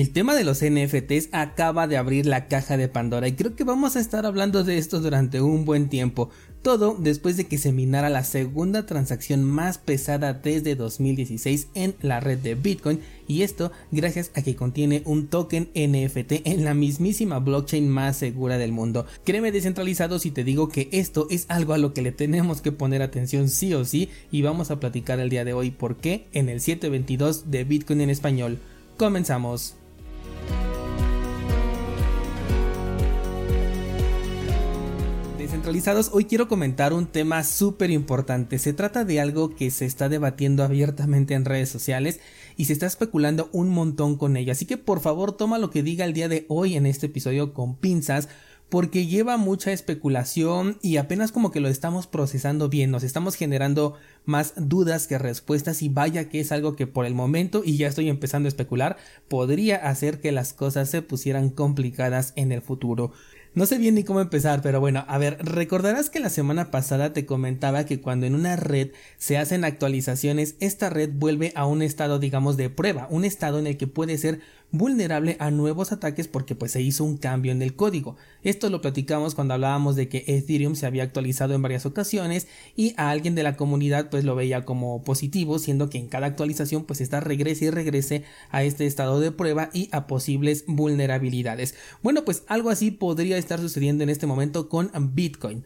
El tema de los NFTs acaba de abrir la caja de Pandora y creo que vamos a estar hablando de esto durante un buen tiempo. Todo después de que se minara la segunda transacción más pesada desde 2016 en la red de Bitcoin y esto gracias a que contiene un token NFT en la mismísima blockchain más segura del mundo. Créeme descentralizado si te digo que esto es algo a lo que le tenemos que poner atención sí o sí y vamos a platicar el día de hoy por qué en el 722 de Bitcoin en español. Comenzamos. Hoy quiero comentar un tema súper importante. Se trata de algo que se está debatiendo abiertamente en redes sociales y se está especulando un montón con ello. Así que por favor toma lo que diga el día de hoy en este episodio con pinzas porque lleva mucha especulación y apenas como que lo estamos procesando bien, nos estamos generando más dudas que respuestas y vaya que es algo que por el momento y ya estoy empezando a especular podría hacer que las cosas se pusieran complicadas en el futuro. No sé bien ni cómo empezar, pero bueno, a ver, recordarás que la semana pasada te comentaba que cuando en una red se hacen actualizaciones, esta red vuelve a un estado, digamos, de prueba, un estado en el que puede ser vulnerable a nuevos ataques porque pues se hizo un cambio en el código. Esto lo platicamos cuando hablábamos de que Ethereum se había actualizado en varias ocasiones y a alguien de la comunidad pues lo veía como positivo, siendo que en cada actualización pues está regrese y regrese a este estado de prueba y a posibles vulnerabilidades. Bueno, pues algo así podría estar sucediendo en este momento con Bitcoin.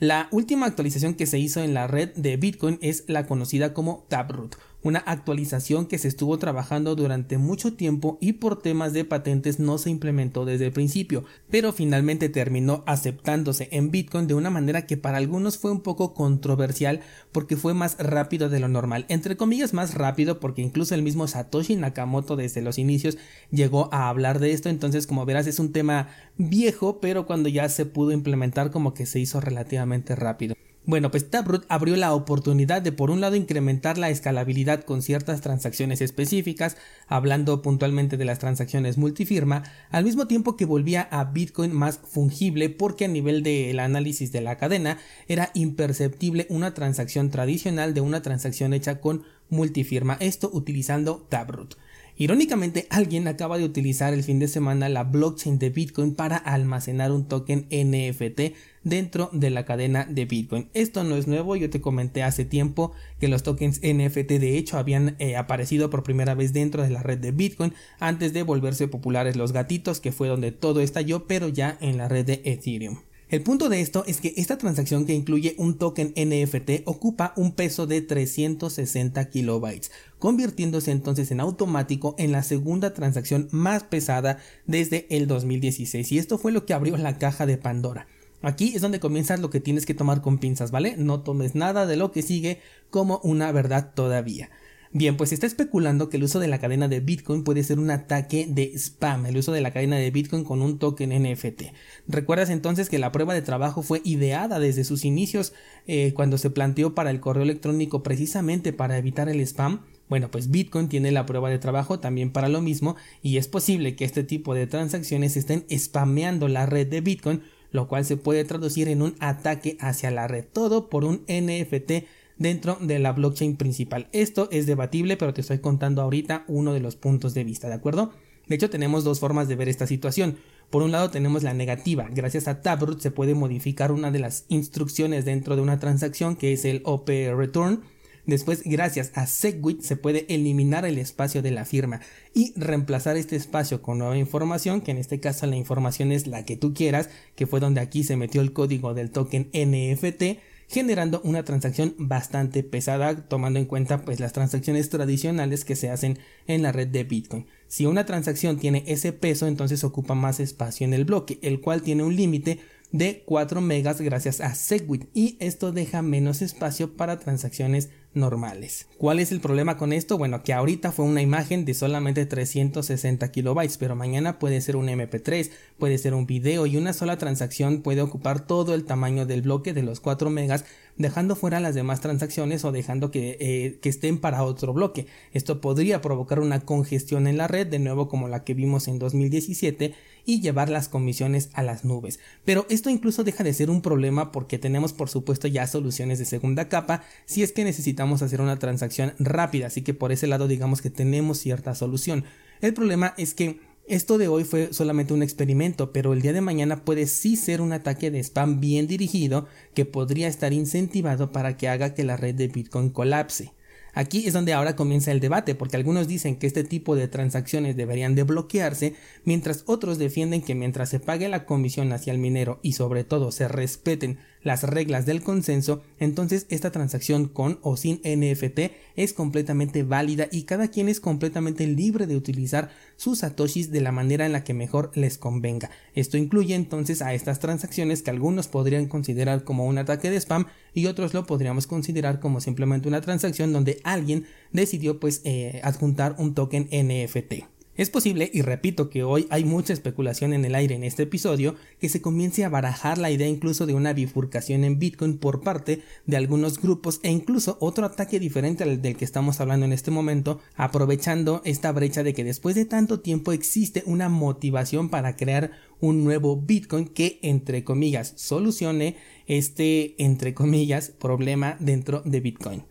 La última actualización que se hizo en la red de Bitcoin es la conocida como Taproot una actualización que se estuvo trabajando durante mucho tiempo y por temas de patentes no se implementó desde el principio, pero finalmente terminó aceptándose en Bitcoin de una manera que para algunos fue un poco controversial porque fue más rápido de lo normal, entre comillas más rápido porque incluso el mismo Satoshi Nakamoto desde los inicios llegó a hablar de esto, entonces como verás es un tema viejo, pero cuando ya se pudo implementar como que se hizo relativamente rápido. Bueno, pues Taproot abrió la oportunidad de por un lado incrementar la escalabilidad con ciertas transacciones específicas, hablando puntualmente de las transacciones multifirma, al mismo tiempo que volvía a Bitcoin más fungible porque a nivel del análisis de la cadena era imperceptible una transacción tradicional de una transacción hecha con multifirma, esto utilizando Taproot. Irónicamente, alguien acaba de utilizar el fin de semana la blockchain de Bitcoin para almacenar un token NFT dentro de la cadena de Bitcoin. Esto no es nuevo, yo te comenté hace tiempo que los tokens NFT de hecho habían eh, aparecido por primera vez dentro de la red de Bitcoin antes de volverse populares los gatitos, que fue donde todo estalló, pero ya en la red de Ethereum. El punto de esto es que esta transacción que incluye un token NFT ocupa un peso de 360 kilobytes, convirtiéndose entonces en automático en la segunda transacción más pesada desde el 2016 y esto fue lo que abrió la caja de Pandora. Aquí es donde comienzas lo que tienes que tomar con pinzas, ¿vale? No tomes nada de lo que sigue como una verdad todavía. Bien, pues se está especulando que el uso de la cadena de Bitcoin puede ser un ataque de spam, el uso de la cadena de Bitcoin con un token NFT. Recuerdas entonces que la prueba de trabajo fue ideada desde sus inicios eh, cuando se planteó para el correo electrónico precisamente para evitar el spam. Bueno, pues Bitcoin tiene la prueba de trabajo también para lo mismo y es posible que este tipo de transacciones estén spameando la red de Bitcoin, lo cual se puede traducir en un ataque hacia la red, todo por un NFT dentro de la blockchain principal. Esto es debatible, pero te estoy contando ahorita uno de los puntos de vista, ¿de acuerdo? De hecho, tenemos dos formas de ver esta situación. Por un lado tenemos la negativa. Gracias a Taproot se puede modificar una de las instrucciones dentro de una transacción que es el OP return. Después, gracias a Segwit se puede eliminar el espacio de la firma y reemplazar este espacio con nueva información, que en este caso la información es la que tú quieras, que fue donde aquí se metió el código del token NFT generando una transacción bastante pesada tomando en cuenta pues las transacciones tradicionales que se hacen en la red de Bitcoin. Si una transacción tiene ese peso entonces ocupa más espacio en el bloque, el cual tiene un límite de 4 megas gracias a Segwit y esto deja menos espacio para transacciones normales. ¿Cuál es el problema con esto? Bueno, que ahorita fue una imagen de solamente 360 kilobytes, pero mañana puede ser un MP3, puede ser un video y una sola transacción puede ocupar todo el tamaño del bloque de los 4 megas, dejando fuera las demás transacciones o dejando que, eh, que estén para otro bloque. Esto podría provocar una congestión en la red, de nuevo como la que vimos en 2017, y llevar las comisiones a las nubes. Pero esto incluso deja de ser un problema porque tenemos por supuesto ya soluciones de segunda capa si es que necesitamos hacer una transacción rápida, así que por ese lado digamos que tenemos cierta solución. El problema es que Esto de hoy fue solamente un experimento, pero el día de mañana puede sí ser un ataque de spam bien dirigido que podría estar incentivado para que haga que la red de Bitcoin colapse. Aquí es donde ahora comienza el debate, porque algunos dicen que este tipo de transacciones deberían de bloquearse, mientras otros defienden que mientras se pague la comisión hacia el minero y sobre todo se respeten las reglas del consenso, entonces esta transacción con o sin NFT es completamente válida y cada quien es completamente libre de utilizar sus satoshis de la manera en la que mejor les convenga. Esto incluye entonces a estas transacciones que algunos podrían considerar como un ataque de spam y otros lo podríamos considerar como simplemente una transacción donde alguien decidió pues eh, adjuntar un token NFT. Es posible, y repito que hoy hay mucha especulación en el aire en este episodio, que se comience a barajar la idea incluso de una bifurcación en Bitcoin por parte de algunos grupos e incluso otro ataque diferente al del que estamos hablando en este momento, aprovechando esta brecha de que después de tanto tiempo existe una motivación para crear un nuevo Bitcoin que, entre comillas, solucione este, entre comillas, problema dentro de Bitcoin.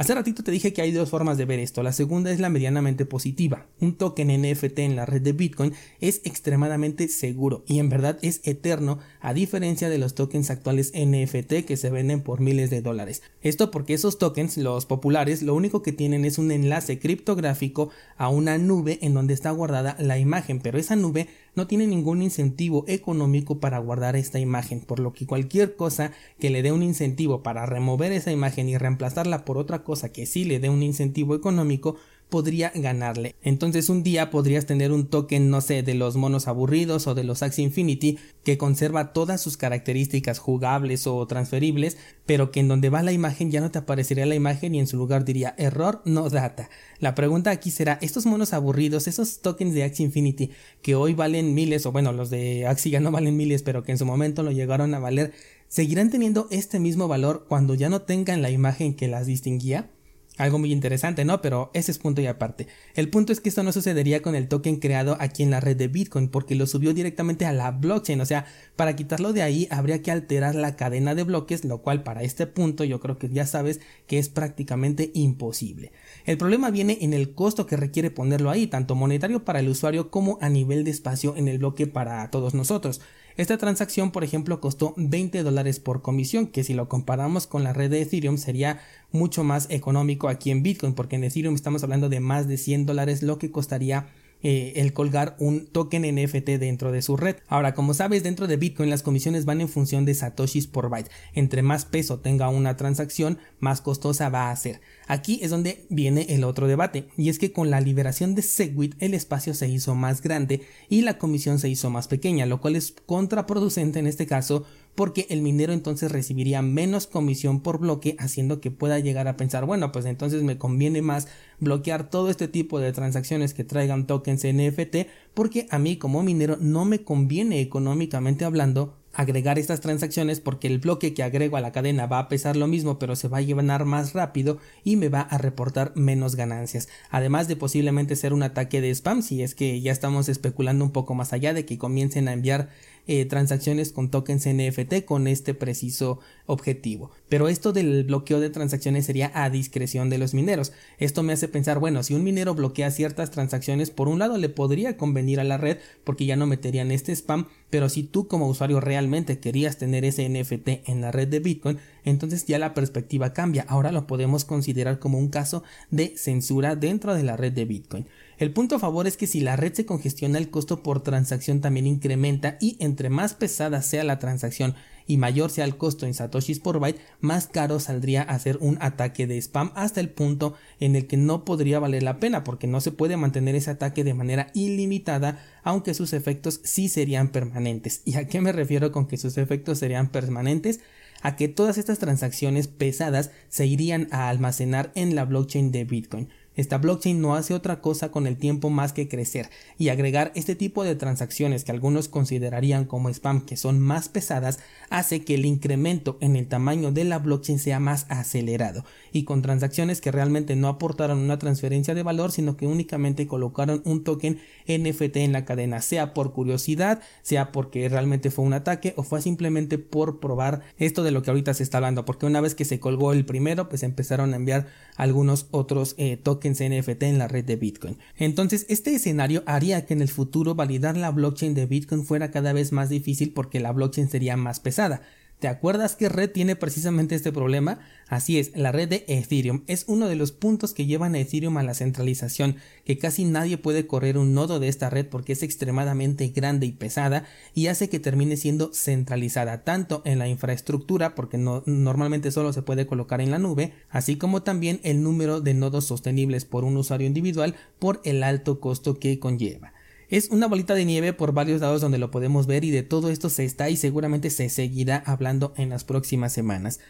Hace ratito te dije que hay dos formas de ver esto. La segunda es la medianamente positiva. Un token NFT en la red de Bitcoin es extremadamente seguro y en verdad es eterno a diferencia de los tokens actuales NFT que se venden por miles de dólares. Esto porque esos tokens, los populares, lo único que tienen es un enlace criptográfico a una nube en donde está guardada la imagen, pero esa nube no tiene ningún incentivo económico para guardar esta imagen, por lo que cualquier cosa que le dé un incentivo para remover esa imagen y reemplazarla por otra cosa que sí le dé un incentivo económico, podría ganarle. Entonces un día podrías tener un token, no sé, de los monos aburridos o de los Axie Infinity que conserva todas sus características jugables o transferibles, pero que en donde va la imagen ya no te aparecería la imagen y en su lugar diría error no data. La pregunta aquí será, estos monos aburridos, esos tokens de Axie Infinity que hoy valen miles o bueno, los de Axie ya no valen miles, pero que en su momento lo llegaron a valer, ¿seguirán teniendo este mismo valor cuando ya no tengan la imagen que las distinguía? Algo muy interesante, ¿no? Pero ese es punto y aparte. El punto es que esto no sucedería con el token creado aquí en la red de Bitcoin porque lo subió directamente a la blockchain. O sea, para quitarlo de ahí habría que alterar la cadena de bloques, lo cual para este punto yo creo que ya sabes que es prácticamente imposible. El problema viene en el costo que requiere ponerlo ahí, tanto monetario para el usuario como a nivel de espacio en el bloque para todos nosotros. Esta transacción, por ejemplo, costó 20 dólares por comisión, que si lo comparamos con la red de Ethereum sería mucho más económico aquí en Bitcoin, porque en Ethereum estamos hablando de más de 100 dólares lo que costaría eh, el colgar un token NFT dentro de su red. Ahora, como sabes, dentro de Bitcoin las comisiones van en función de satoshis por byte. Entre más peso tenga una transacción, más costosa va a ser. Aquí es donde viene el otro debate, y es que con la liberación de Segwit el espacio se hizo más grande y la comisión se hizo más pequeña, lo cual es contraproducente en este caso porque el minero entonces recibiría menos comisión por bloque, haciendo que pueda llegar a pensar, bueno, pues entonces me conviene más bloquear todo este tipo de transacciones que traigan tokens NFT, porque a mí como minero no me conviene económicamente hablando agregar estas transacciones porque el bloque que agrego a la cadena va a pesar lo mismo pero se va a llevar más rápido y me va a reportar menos ganancias. Además de posiblemente ser un ataque de spam si es que ya estamos especulando un poco más allá de que comiencen a enviar eh, transacciones con tokens NFT con este preciso objetivo. Pero esto del bloqueo de transacciones sería a discreción de los mineros. Esto me hace pensar, bueno, si un minero bloquea ciertas transacciones, por un lado le podría convenir a la red porque ya no meterían este spam, pero si tú como usuario realmente querías tener ese NFT en la red de Bitcoin, entonces ya la perspectiva cambia. Ahora lo podemos considerar como un caso de censura dentro de la red de Bitcoin. El punto a favor es que si la red se congestiona el costo por transacción también incrementa y entre más pesada sea la transacción y mayor sea el costo en satoshis por byte, más caro saldría hacer un ataque de spam hasta el punto en el que no podría valer la pena porque no se puede mantener ese ataque de manera ilimitada aunque sus efectos sí serían permanentes. ¿Y a qué me refiero con que sus efectos serían permanentes? A que todas estas transacciones pesadas se irían a almacenar en la blockchain de Bitcoin. Esta blockchain no hace otra cosa con el tiempo más que crecer y agregar este tipo de transacciones que algunos considerarían como spam que son más pesadas hace que el incremento en el tamaño de la blockchain sea más acelerado y con transacciones que realmente no aportaron una transferencia de valor sino que únicamente colocaron un token NFT en la cadena sea por curiosidad sea porque realmente fue un ataque o fue simplemente por probar esto de lo que ahorita se está hablando porque una vez que se colgó el primero pues empezaron a enviar algunos otros eh, tokens tokens NFT en la red de Bitcoin. Entonces, este escenario haría que en el futuro validar la blockchain de Bitcoin fuera cada vez más difícil porque la blockchain sería más pesada. ¿Te acuerdas qué red tiene precisamente este problema? Así es, la red de Ethereum es uno de los puntos que llevan a Ethereum a la centralización, que casi nadie puede correr un nodo de esta red porque es extremadamente grande y pesada y hace que termine siendo centralizada tanto en la infraestructura, porque no, normalmente solo se puede colocar en la nube, así como también el número de nodos sostenibles por un usuario individual por el alto costo que conlleva. Es una bolita de nieve por varios lados donde lo podemos ver y de todo esto se está y seguramente se seguirá hablando en las próximas semanas.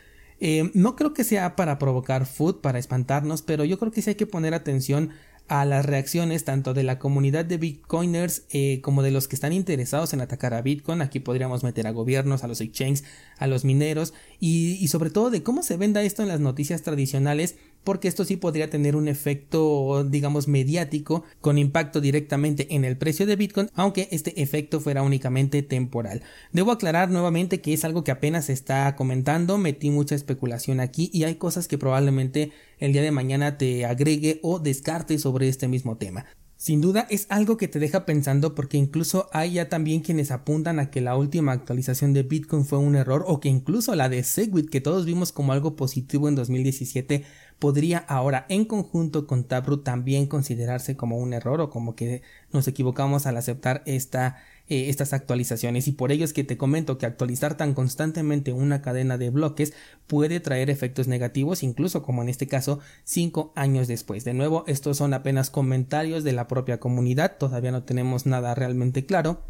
Eh, no creo que sea para provocar food, para espantarnos, pero yo creo que sí hay que poner atención a las reacciones tanto de la comunidad de bitcoiners eh, como de los que están interesados en atacar a Bitcoin. Aquí podríamos meter a gobiernos, a los exchanges, a los mineros y, y sobre todo de cómo se venda esto en las noticias tradicionales porque esto sí podría tener un efecto digamos mediático con impacto directamente en el precio de Bitcoin aunque este efecto fuera únicamente temporal. Debo aclarar nuevamente que es algo que apenas se está comentando, metí mucha especulación aquí y hay cosas que probablemente el día de mañana te agregue o descarte sobre este mismo tema. Sin duda es algo que te deja pensando porque incluso hay ya también quienes apuntan a que la última actualización de Bitcoin fue un error o que incluso la de Segwit que todos vimos como algo positivo en 2017 podría ahora en conjunto con Taproot también considerarse como un error o como que nos equivocamos al aceptar esta, eh, estas actualizaciones. Y por ello es que te comento que actualizar tan constantemente una cadena de bloques puede traer efectos negativos incluso como en este caso cinco años después. De nuevo estos son apenas comentarios de la propia comunidad todavía no tenemos nada realmente claro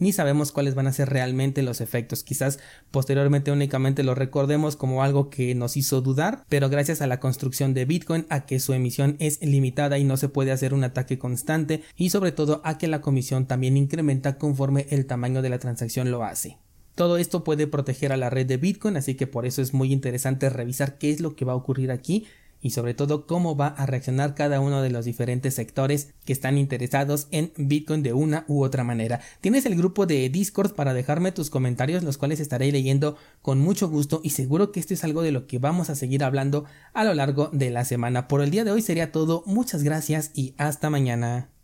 ni sabemos cuáles van a ser realmente los efectos. Quizás posteriormente únicamente lo recordemos como algo que nos hizo dudar, pero gracias a la construcción de Bitcoin, a que su emisión es limitada y no se puede hacer un ataque constante, y sobre todo a que la comisión también incrementa conforme el tamaño de la transacción lo hace. Todo esto puede proteger a la red de Bitcoin, así que por eso es muy interesante revisar qué es lo que va a ocurrir aquí y sobre todo cómo va a reaccionar cada uno de los diferentes sectores que están interesados en Bitcoin de una u otra manera. Tienes el grupo de Discord para dejarme tus comentarios, los cuales estaré leyendo con mucho gusto y seguro que esto es algo de lo que vamos a seguir hablando a lo largo de la semana. Por el día de hoy sería todo, muchas gracias y hasta mañana.